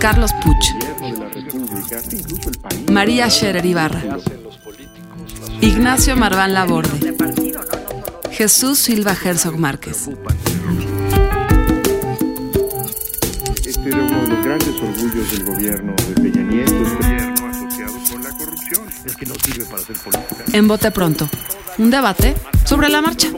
Carlos Puch. María Scherer Ibarra. Ignacio Marván Laborde. Jesús Silva Herzog Márquez. Este era uno de los grandes orgullos del gobierno de Peña Nieto, gobierno asociado con la corrupción. Es que no sirve para hacer política. En Bote Pronto, un debate sobre la marcha.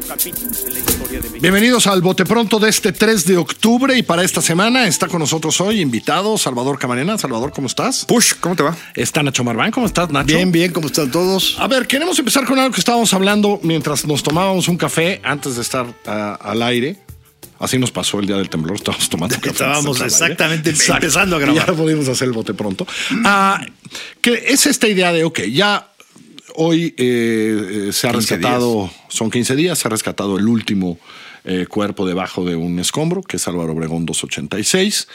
Bienvenidos al Bote Pronto de este 3 de octubre y para esta semana está con nosotros hoy invitado Salvador Camarena. Salvador, ¿cómo estás? Push, ¿cómo te va? Está Nacho Marván, ¿cómo estás, Nacho? Bien, bien, ¿cómo están todos? A ver, queremos empezar con algo que estábamos hablando mientras nos tomábamos un café antes de estar ah, al aire. Así nos pasó el día del temblor, estábamos tomando café. Estábamos exactamente empezando a grabar. Y ya pudimos hacer el bote pronto. Que es esta idea de, ok, ya hoy eh, eh, se ha 15 rescatado, son 15 días, se ha rescatado el último eh, cuerpo debajo de un escombro, que es Álvaro Obregón 286.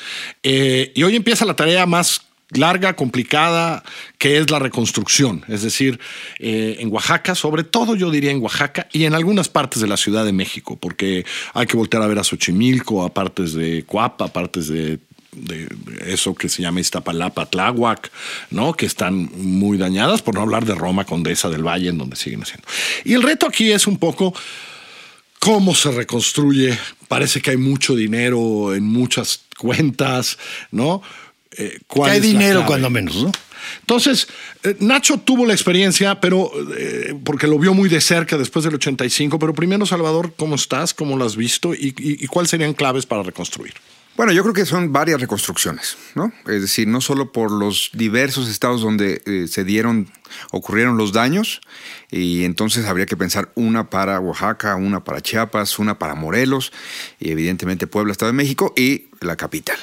Eh, y hoy empieza la tarea más larga, complicada, que es la reconstrucción. Es decir, eh, en Oaxaca, sobre todo yo diría en Oaxaca y en algunas partes de la Ciudad de México, porque hay que voltear a ver a Xochimilco, a partes de Coapa, a partes de de eso que se llama Iztapalapa, Tláhuac, ¿no? Que están muy dañadas, por no hablar de Roma, Condesa del Valle, en donde siguen haciendo. Y el reto aquí es un poco cómo se reconstruye. Parece que hay mucho dinero en muchas cuentas, ¿no? Eh, ¿cuál Que hay dinero cuando menos, ¿no? Entonces, eh, Nacho tuvo la experiencia, pero eh, porque lo vio muy de cerca después del 85. Pero primero, Salvador, ¿cómo estás? ¿Cómo lo has visto? ¿Y, y, y cuáles serían claves para reconstruir? Bueno, yo creo que son varias reconstrucciones, ¿no? Es decir, no solo por los diversos estados donde eh, se dieron, ocurrieron los daños, y entonces habría que pensar una para Oaxaca, una para Chiapas, una para Morelos, y evidentemente Puebla, Estado de México, y la capital.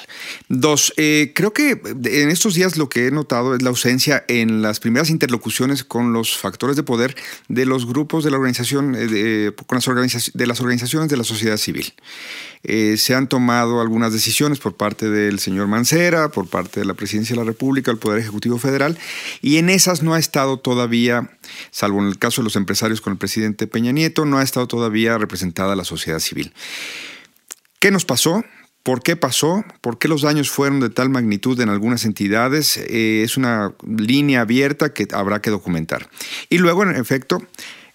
Dos, eh, creo que en estos días lo que he notado es la ausencia en las primeras interlocuciones con los factores de poder de los grupos de la organización, eh, de, con las organiza- de las organizaciones de la sociedad civil. Eh, se han tomado algunas decisiones por parte del señor Mancera, por parte de la Presidencia de la República, el Poder Ejecutivo Federal, y en esas no ha estado todavía, salvo en el caso de los empresarios con el presidente Peña Nieto, no ha estado todavía representada la sociedad civil. ¿Qué nos pasó? ¿Por qué pasó? ¿Por qué los daños fueron de tal magnitud en algunas entidades? Eh, es una línea abierta que habrá que documentar. Y luego, en efecto,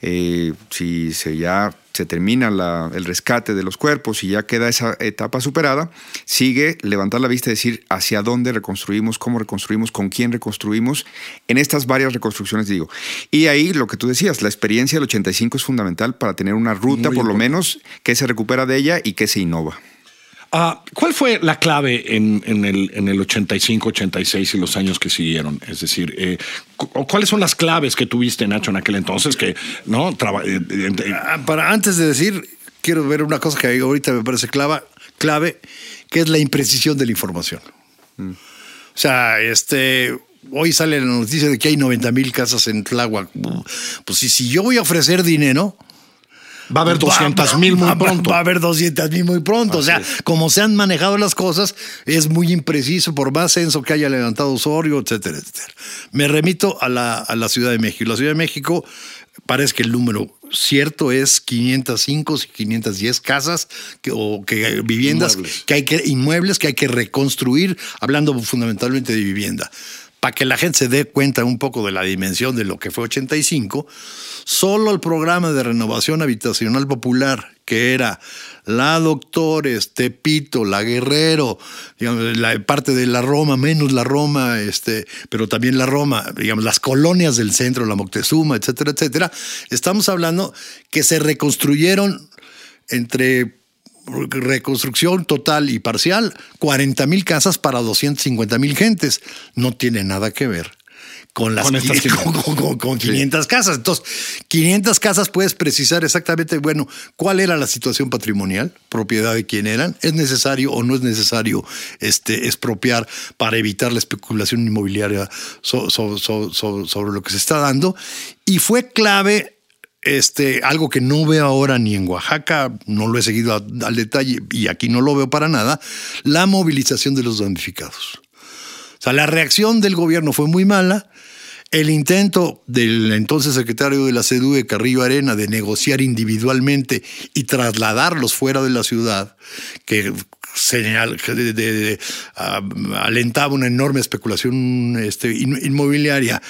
eh, si se ya se termina la- el rescate de los cuerpos y ya queda esa etapa superada, sigue levantar la vista y decir hacia dónde reconstruimos, cómo reconstruimos, con quién reconstruimos, en estas varias reconstrucciones, digo. Y ahí lo que tú decías, la experiencia del 85 es fundamental para tener una ruta, Muy por lo menos, que se recupera de ella y que se innova. Ah, ¿Cuál fue la clave en, en el, en el 85, 86 y los años que siguieron? Es decir, eh, cu- ¿cuáles son las claves que tuviste, Nacho, en aquel entonces? Que, ¿no? Traba- eh, eh, eh, Ah, Para antes de decir, quiero ver una cosa que ahorita me parece clave, clave que es la imprecisión de la información. O sea, este, hoy sale la noticia de que hay 90 mil casas en Tláhuac. Pues si, si yo voy a ofrecer dinero, va a haber 200 mil muy pronto. Va a haber 200 mil muy pronto. o sea, como se han manejado las cosas, es muy impreciso, por más censo que haya levantado Osorio, etcétera, etcétera. Me remito a la, a la Ciudad de México. La Ciudad de México parece que el número cierto es 505, 510 casas que, o que viviendas Inmuebles. que hay que inmuebles que hay que reconstruir, hablando fundamentalmente de vivienda. Para que la gente se dé cuenta un poco de la dimensión de lo que fue 85, solo el programa de renovación habitacional popular, que era la Doctores, Tepito, la Guerrero, la parte de la Roma, menos la Roma, este, pero también la Roma, digamos, las colonias del centro, la Moctezuma, etcétera, etcétera. Estamos hablando que se reconstruyeron entre reconstrucción total y parcial, 40 mil casas para 250 mil gentes. No tiene nada que ver con las Con estas con, con- con 500 casas. Entonces, 500 casas puedes precisar exactamente, bueno, cuál era la situación patrimonial, propiedad de quién eran, es necesario o no es necesario este, expropiar para evitar la especulación inmobiliaria so- so- so- so- sobre lo que se está dando. Y fue clave este, algo que no veo ahora ni en Oaxaca, no lo he seguido al detalle y aquí no lo veo para nada, la movilización de los damnificados. O sea, la reacción del gobierno fue muy mala. El intento del entonces secretario de la CEDUE, Carrillo Arena, de negociar individualmente y trasladarlos fuera de la ciudad, que señal, de- ah, alentaba una enorme especulación este, in- inmobiliaria,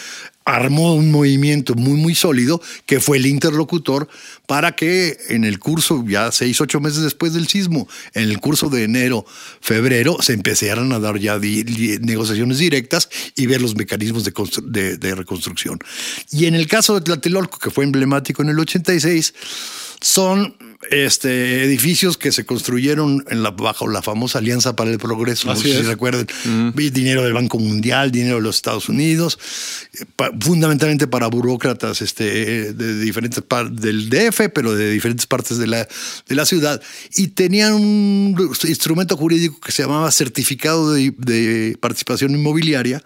armó un movimiento muy, muy sólido, que fue el interlocutor, para que en el curso, ya seis, ocho meses después del sismo, en el curso de enero, febrero, se empezaran a dar ya negociaciones directas y ver los mecanismos de, de- de reconstrucción. Y en el caso de Tlatelolco, que fue emblemático en el 86, son este, edificios que se construyeron en la, bajo la famosa Alianza para el Progreso. No Así sé si recuerden. Vi Dinero del Banco Mundial, dinero de los Estados Unidos, eh, pa- fundamentalmente para burócratas este, de diferentes partes del DF, pero de diferentes partes de la, de la ciudad. Y tenían un instrumento jurídico que se llamaba Certificado de, de Participación Inmobiliaria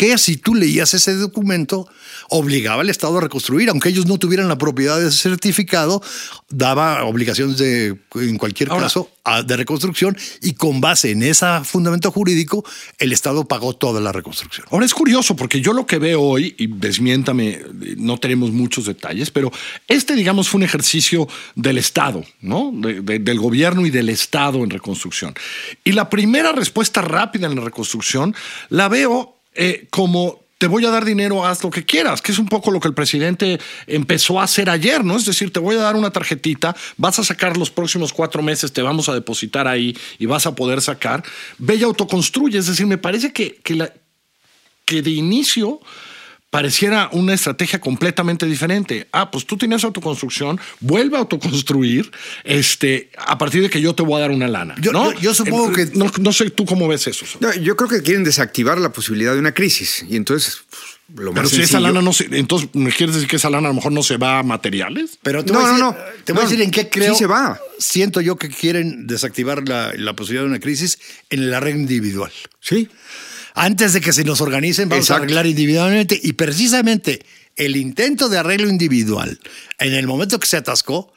que si tú leías ese documento obligaba al Estado a reconstruir, aunque ellos no tuvieran la propiedad de ese certificado, daba obligaciones de, en cualquier Ahora- caso, a- de reconstrucción y con base en ese fundamento jurídico, el Estado pagó toda la reconstrucción. Ahora es curioso porque yo lo que veo hoy, y desmiéntame, no tenemos muchos detalles, pero este, digamos, fue un ejercicio del Estado, ¿no? De- de- del gobierno y del Estado en reconstrucción. Y la primera respuesta rápida en la reconstrucción la veo eh, como te voy a dar dinero, haz lo que quieras, que es un poco lo que el presidente empezó a hacer ayer, ¿no? Es decir, te voy a dar una tarjetita, vas a sacar los próximos cuatro meses, te vamos a depositar ahí y vas a poder sacar. Ve y autoconstruye. Es decir, me parece que, que la, que de inicio pareciera una estrategia completamente diferente. Ah, pues tú tienes autoconstrucción, vuelve a autoconstruir este, a partir de que yo te voy a dar una lana. Yo- ¿no? yo- yo supongo Eh, que- No, no sé tú cómo ves eso. No, yo creo que quieren desactivar la posibilidad de una crisis. Y entonces, pues, lo Pero más si esa lana no se. Entonces, ¿me quieres decir que esa lana a lo mejor no se va a materiales? Pero te No, voy a no, decir, no. Te voy No, a decir en qué sí creo. se va. Siento yo que quieren desactivar la, la posibilidad de una crisis en el arreglo individual. Sí. Antes de que se nos organicen, vamos Exacto. a arreglar individualmente. Y precisamente el intento de arreglo individual, en el momento que se atascó,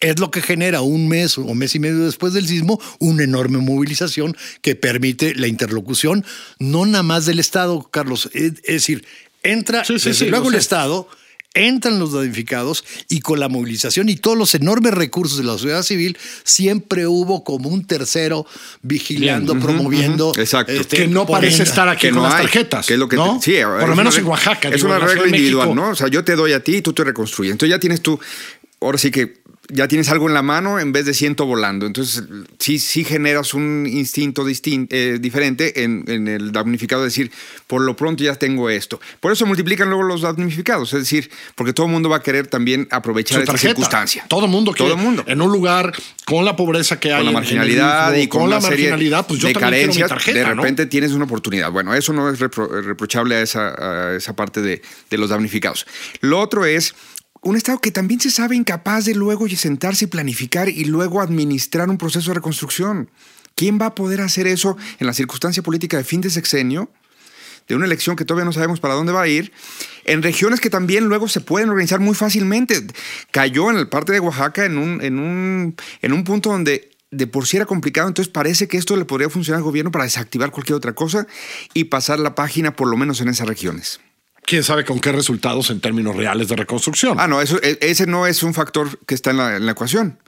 es lo que genera un mes o mes y medio después del sismo una enorme movilización que permite la interlocución, no nada más del Estado, Carlos. Es, decir, entra Sí, sí, desde sí, luego el sé. Estado, entran los damnificados y con la movilización y todos los enormes recursos de la sociedad civil, siempre hubo como un tercero vigilando, Bien. promoviendo. este, Exacto. que no parece estar aquí que con no las hay, tarjetas. que es lo que ¿no? te- sí, Por lo menos una en Oaxaca. Es digo, una regla individual, México. ¿no? O sea, yo te doy a ti y tú te reconstruyes. Entonces ya tienes tú, ahora sí que ya tienes algo en la mano en vez de ciento volando. Entonces sí, sí generas un instinto distin- eh, diferente en, en el damnificado, decir, por lo pronto ya tengo esto. Por eso multiplican luego los damnificados, es decir, porque todo el mundo va a querer también aprovechar esta circunstancia. Todo el mundo Todo quiere. el mundo. En un lugar con la pobreza que hay. con la en- marginalidad en el y con, la marginalidad, pues yo de también carencias, tarjeta, de ¿no? repente tienes una oportunidad. Bueno, eso no es repro- reprochable a esa, a esa parte de, de los damnificados. Lo otro es un Estado que también se sabe incapaz de luego sentarse y planificar y luego administrar un proceso de reconstrucción. ¿Quién va a poder hacer eso en la circunstancia política de fin de sexenio? de una elección que todavía no sabemos para dónde va a ir, en regiones que también luego se pueden organizar muy fácilmente. Cayó en el parte de Oaxaca en un, en un, en un punto donde de por sí era complicado, entonces parece que esto le podría funcionar al gobierno para desactivar cualquier otra cosa y pasar la página por lo menos en esas regiones. Quién sabe con qué resultados en términos reales de reconstrucción. Ah, no, eso, e- ese no es un factor que está en la, en la ecuación,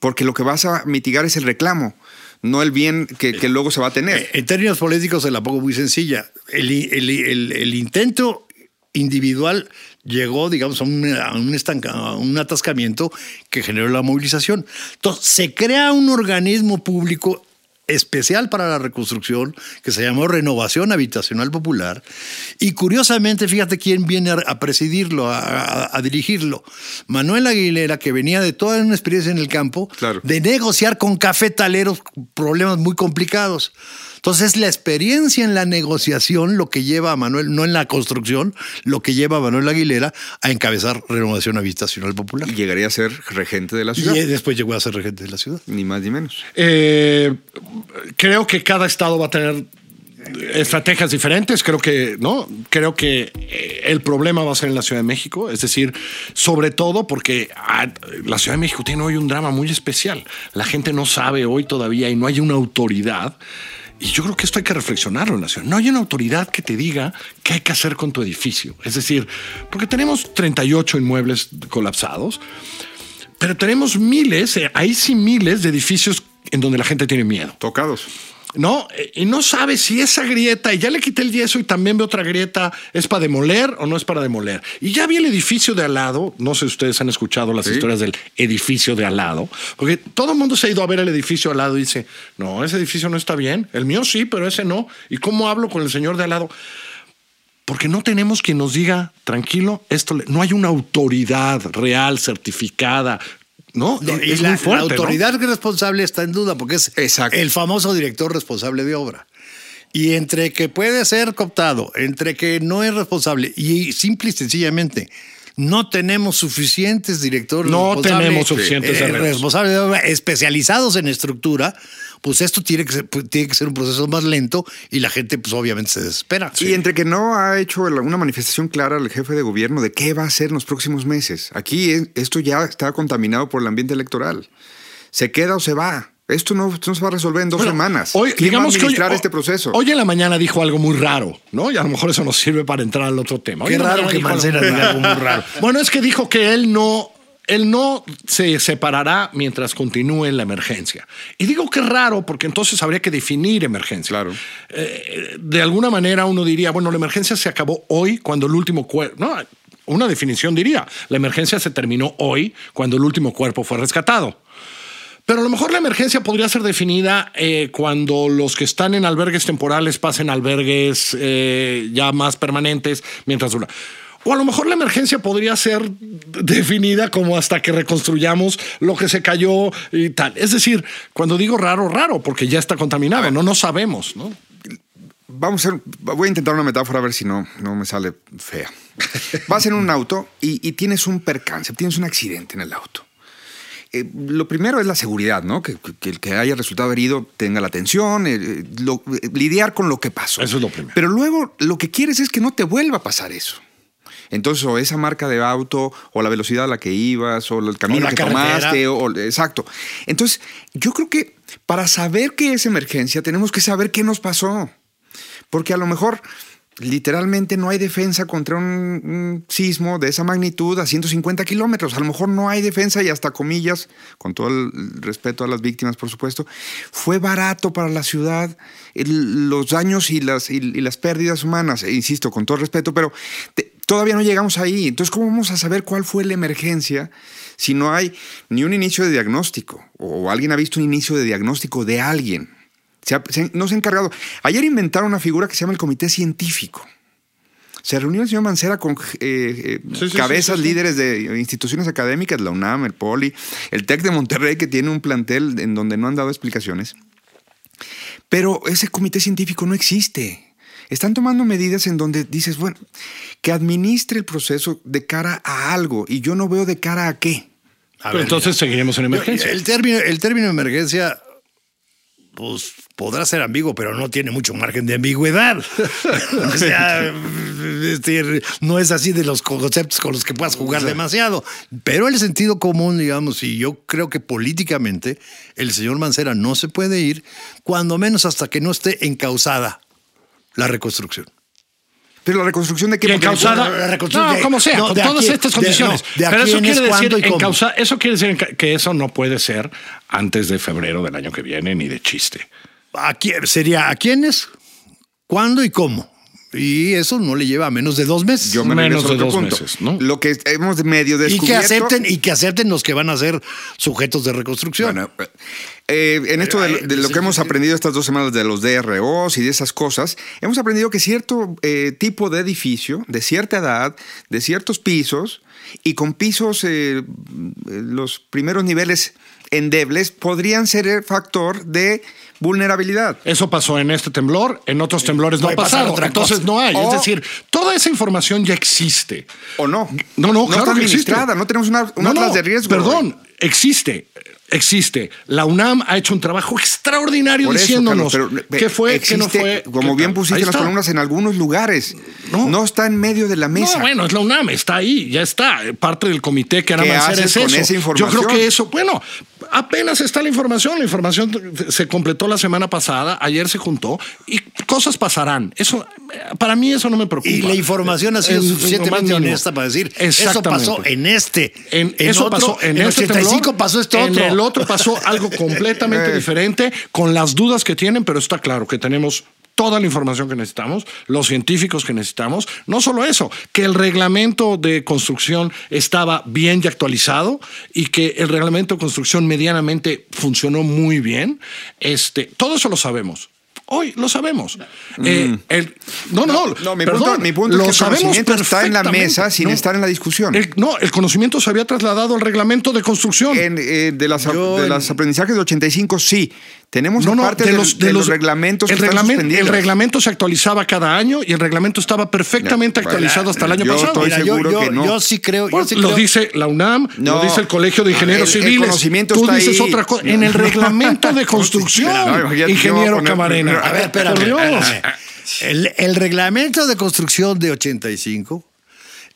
porque lo que vas a mitigar es el reclamo, no el bien que, que luego se va a tener. Eh, En términos políticos se la pongo muy sencilla. El, el- el- el intento individual llegó, digamos, a un, a un estanca- a un atascamiento que generó la movilización. Entonces, se crea un organismo público especial para la reconstrucción que se llamó Renovación Habitacional Popular y curiosamente fíjate quién viene a, presidirlo, a, a- a dirigirlo. Manuel Aguilera que venía de toda una experiencia en el campo Claro. de negociar con cafetaleros problemas muy complicados. Entonces es la experiencia en la negociación lo que lleva a Manuel, no en la construcción, lo que lleva a Manuel Aguilera a encabezar Renovación Habitacional Popular. Y llegaría a ser regente de la ciudad. Y después llegó a ser regente de la ciudad. Ni más ni menos. Eh, creo que cada estado va a tener estrategias diferentes. Creo que, ¿no? Creo que eh, el problema va a ser en la Ciudad de México. Es decir, sobre todo porque ah, la Ciudad de México tiene hoy un drama muy especial. La gente no sabe hoy todavía y no hay una autoridad. Y yo creo que esto hay que reflexionarlo en. No hay una autoridad que te diga qué hay que hacer con tu edificio. Es decir, porque tenemos 38 inmuebles colapsados, pero tenemos miles, eh, ahí sí miles de edificios en donde la gente tiene miedo. Tocados. ¿No? Eh, Y no sabe si esa grieta, y ya le quité el yeso y también veo otra grieta, es para demoler o no es para demoler. Y ya vi el edificio de al lado, no sé si ustedes han escuchado las historias del edificio de al lado, porque todo el mundo se ha ido a ver el edificio al lado y dice, no, ese edificio no está bien, el mío sí, pero ese no. ¿Y cómo hablo con el señor de al lado? Porque no tenemos quien nos diga, tranquilo, esto le- no hay una autoridad real, certificada, ¿no? Y es la, muy fuerte, la ¿no? autoridad responsable está en duda porque es Exacto. el famoso director responsable de obra. Y entre que puede ser cooptado, entre que no es responsable y simple y sencillamente no tenemos suficientes directores No responsables, tenemos suficientes eh, responsables especializados en estructura, pues esto tiene que, ser, pues, tiene que ser un proceso más lento y la gente pues obviamente se desespera. Y entre que no ha hecho una manifestación clara al jefe de gobierno de qué va a hacer en los próximos meses. Aquí esto ya está contaminado por el ambiente electoral. ¿Se queda o se va? Esto no, esto no se va a resolver en dos Bueno, semanas. Hoy, ¿Quién digamos va a que hoy, este proceso? Hoy en la mañana dijo algo muy raro, ¿no? Y a lo mejor eso nos sirve para entrar al otro tema. Hoy Qué raro que algo Mancera muy diga algo muy raro. Bueno, es que dijo que él no, él no se separará mientras continúe la emergencia. Y digo que raro porque entonces habría que definir emergencia. Claro. Eh, de alguna manera uno diría, bueno, la emergencia se acabó hoy cuando el último cuerpo, no, una definición diría, la emergencia se terminó hoy cuando el último cuerpo fue rescatado. Pero a lo mejor la emergencia podría ser definida eh, cuando los que están en albergues temporales pasen a albergues eh, ya más permanentes mientras dura. O a lo mejor la emergencia podría ser definida como hasta que reconstruyamos lo que se cayó y tal. Es decir, cuando digo raro, raro, porque ya está contaminado, no, no sabemos, ¿no? Vamos a hacer, voy a intentar una metáfora a ver si no, no me sale fea. Vas en un auto y, y tienes un percance, tienes un accidente en el auto. Eh, lo primero es la seguridad, ¿no? Que, que el que haya resultado herido tenga la atención, eh, eh, lo- eh, lidiar con lo que pasó. Eso es lo primero. Pero luego lo que quieres es que no te vuelva a pasar eso. Entonces, o esa marca de auto, o la velocidad a la que ibas, o el camino la que carretera. tomaste, o, o- exacto. Entonces, yo creo que para saber qué es emergencia, tenemos que saber qué nos pasó. Porque a lo mejor literalmente no hay defensa contra un, sismo de esa magnitud a 150 kilómetros. A lo mejor no hay defensa y hasta comillas, con todo el respeto a las víctimas, por supuesto, fue barato para la ciudad los daños y las, y, las pérdidas humanas. E insisto, con todo respeto, pero todavía no llegamos ahí. Entonces, ¿cómo vamos a saber cuál fue la emergencia si no hay ni un inicio de diagnóstico o alguien ha visto un inicio de diagnóstico de alguien? Se ha- se- no se ha encargado. Ayer inventaron una figura que se llama el Comité Científico. Se reunió el señor Mancera con eh, eh, Sí, sí, cabezas sí, sí, sí. líderes de instituciones académicas, la UNAM, el POLI, el TEC de Monterrey, que tiene un plantel en donde no han dado explicaciones. Pero ese comité científico no existe. Están tomando medidas en donde dices, bueno, que administre el proceso de cara a algo y yo no veo de cara a qué. A Pero ver, entonces seguiremos en emergencia. El término, el término emergencia, pues podrá ser ambiguo, pero no tiene mucho margen de ambigüedad. o sea, este, no es así de los conceptos con los que puedas jugar demasiado. Pero el sentido común, digamos, y yo creo que políticamente el señor Mancera no se puede ir, cuando menos hasta que no esté encausada la reconstrucción. Pero la reconstrucción de qué encausada, la reconstrucción no, de- como sea, no, con de todas aquí- estas de- condiciones. no, de a Pero eso es, quiere, decir encausa- eso quiere decir que eso no puede ser antes de febrero del año que viene, ni de chiste. ¿A quién, sería a quiénes, cuándo y cómo. Y eso no le lleva a menos de dos meses. Yo me Menos de dos punto. meses, ¿no? Lo que hemos medio y que descubierto... acepten y que acepten los que van a ser sujetos de reconstrucción. Bueno, eh, en esto de, de lo que hemos aprendido estas dos semanas de los DROs y de esas cosas, hemos aprendido que cierto eh, tipo de edificio, de cierta edad, de ciertos pisos, y con pisos, eh, los primeros niveles endebles podrían ser factor de vulnerabilidad. Eso pasó en este temblor, en otros temblores no, ha pasado. Entonces no hay. O- es decir, toda esa información ya existe. ¿O no? No, no, claro está que existe. administrada, no tenemos una, una No, no, de riesgo. Perdón, existe. Existe. La UNAM ha hecho un trabajo extraordinario eso, diciéndonos Carlos, pero, qué fue, qué no existe, fue. Como bien pusiste las columnas en algunos lugares. No. No, está en medio de la mesa. No, bueno, es la UNAM, está ahí, ya está. Parte del comité que hará ¿Qué hacer es con eso. esa Yo creo que eso, bueno, apenas está la información. La información se completó la semana pasada, ayer se juntó y cosas pasarán. Eso, para mí, eso no me preocupa. Y la información ha sido En- en más suficientemente mínimo. honesta para decir, eso Exactamente. pasó en este. En, eso otro, pasó en, el este 85 temblor, pasó esto en otro. Otro pasó algo completamente Eh. diferente con las dudas que tienen, pero está claro que tenemos toda la información que necesitamos, los científicos que necesitamos, no solo eso, que el reglamento de construcción estaba bien y actualizado y que el reglamento de construcción medianamente funcionó muy bien, este, todo eso lo sabemos. Hoy lo sabemos. Eh, el- no, no, Mm. No, mi perdón, punto, mi punto lo es que el conocimiento está en la mesa sin No, estar en la discusión. el- no, el conocimiento se había trasladado al reglamento de construcción. En, eh, de las, Yo de en- los aprendizajes de 85, sí. Tenemos No, no, parte de los, de, de los, los reglamentos el que están reglamento, el reglamento se actualizaba cada año y el reglamento estaba perfectamente Ya, actualizado hasta el año yo pasado. estoy Mira, yo, seguro yo- que no. yo sí creo, yo Bueno, sí lo creo- dice la UNAM, No. lo dice el Colegio de Ingenieros El- el Civiles. conocimiento Tú está dices ahí. otra cosa. En el reglamento de construcción, ingeniero poner- Camarena. A ver, espérame. El, el reglamento de construcción de 85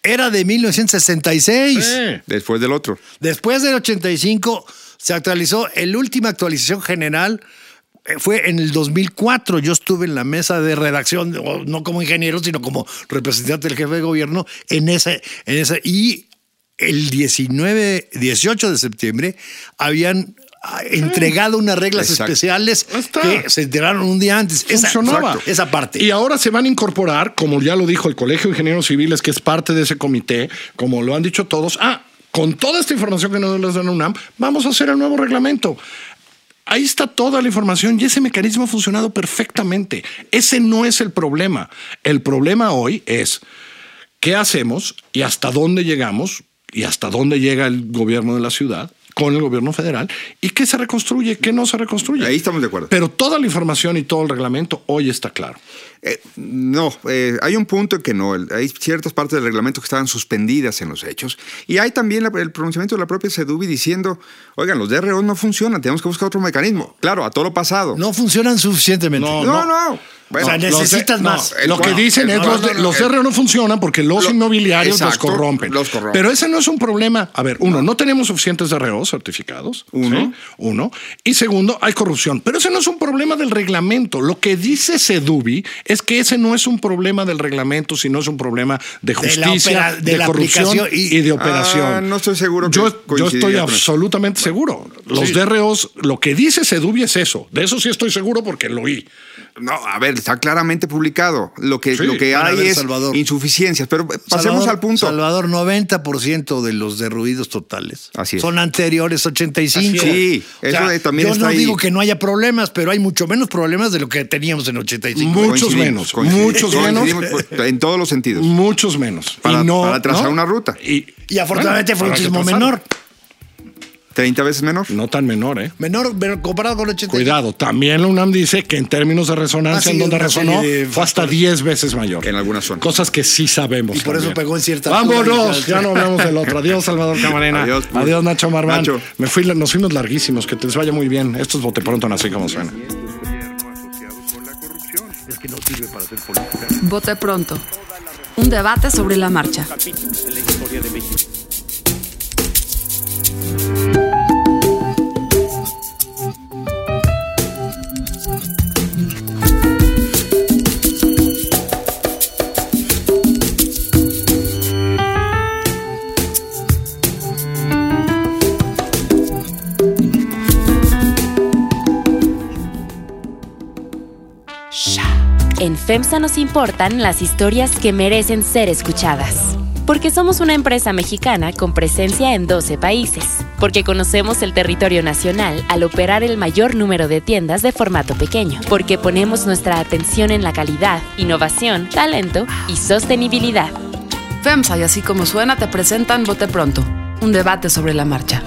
era de 1966. Sí. Después del otro. Después del 85 se actualizó. La última actualización general eh, fue en el 2004. Yo estuve en la mesa de redacción, no como ingeniero, sino como representante del jefe de gobierno en ese, en ese y el 19, 18 de septiembre habían ah, entregado unas reglas Exacto. especiales está. que se enteraron un día antes. Esa, funcionaba. exacto, esa parte. Y ahora se van a incorporar, como ya lo dijo el Colegio de Ingenieros Civiles, que es parte de ese comité, como lo han dicho todos, ah, con toda esta información que nos da la UNAM, vamos a hacer el nuevo reglamento. Ahí está toda la información y ese mecanismo ha funcionado perfectamente. Ese no es el problema. El problema hoy es qué hacemos y hasta dónde llegamos y hasta dónde llega el gobierno de la ciudad con el gobierno federal y qué se reconstruye, qué no se reconstruye. Ahí estamos de acuerdo. Pero toda la información y todo el reglamento hoy está claro. Eh, no, eh, hay un punto en que no. El- Hay ciertas partes del reglamento que estaban suspendidas en los hechos. Y hay también la- el pronunciamiento de la propia SEDUBI diciendo, oigan, los DRO no funcionan, tenemos que buscar otro mecanismo. Claro, a todo lo pasado. no funcionan suficientemente. No, no. no. Bueno, O sea, necesitas No, más. el- lo que dicen es no, los, no, DRO no funcionan porque los Lo- inmobiliarios exacto, los corrompen. los corrompen. Pero ese no es un problema. A ver, uno, no tenemos suficientes DRO certificados. Uno. ¿sí? Uno. Y segundo, hay corrupción. Pero ese no es un problema del reglamento. Lo que dice Sedubi es que ese no es un problema del reglamento, sino es un problema de De la justicia, opera- de, de la corrupción y, y- de operación. Ah, no estoy seguro que Yo, yo estoy absolutamente seguro. Los Sí. DROs, lo que dice Sedubi es eso. De eso sí estoy seguro porque lo oí. No, a ver, está claramente publicado. Lo que, Sí. lo que hay ver, es Salvador. insuficiencias. Pero pasemos Salvador, al punto. Salvador, 90% de los derruidos totales Así es. son anteriores 85. Así es. Sí, eso de- también yo está no ahí. digo que no haya problemas, pero hay mucho menos problemas de lo que teníamos en 85. Muchos menos, muchos menos. En todos los sentidos. Muchos menos. Para- y no, para trazar ¿no? una ruta. Y, Y afortunadamente bueno, fue un sismo menor. 30 veces menor. No tan menor, ¿eh? Menor pero comparado con 85. Cuidado, también la UNAM dice que en términos de resonancia, Ah, sí, en donde resonó, de fue hasta factores. 10 veces mayor. En algunas zonas. Cosas que sí sabemos. Y por eso también. pegó en cierta. Vámonos, ya no hablamos del otro. Adiós, Salvador Camarena. Adiós, Adiós, pues. Nacho Marván. Nacho. Me fui, nos fuimos larguísimos, que te les vaya muy bien. Estos bote pronto así como suena. Es. Vote pronto. Un debate sobre la marcha. FEMSA nos importan las historias que merecen ser escuchadas. Porque somos una empresa mexicana con presencia en 12 países. Porque conocemos el territorio nacional al operar el mayor número de tiendas de formato pequeño. Porque ponemos nuestra atención en la calidad, innovación, talento y sostenibilidad. FEMSA y así como suena te presentan Vote Pronto. Un debate sobre la marcha.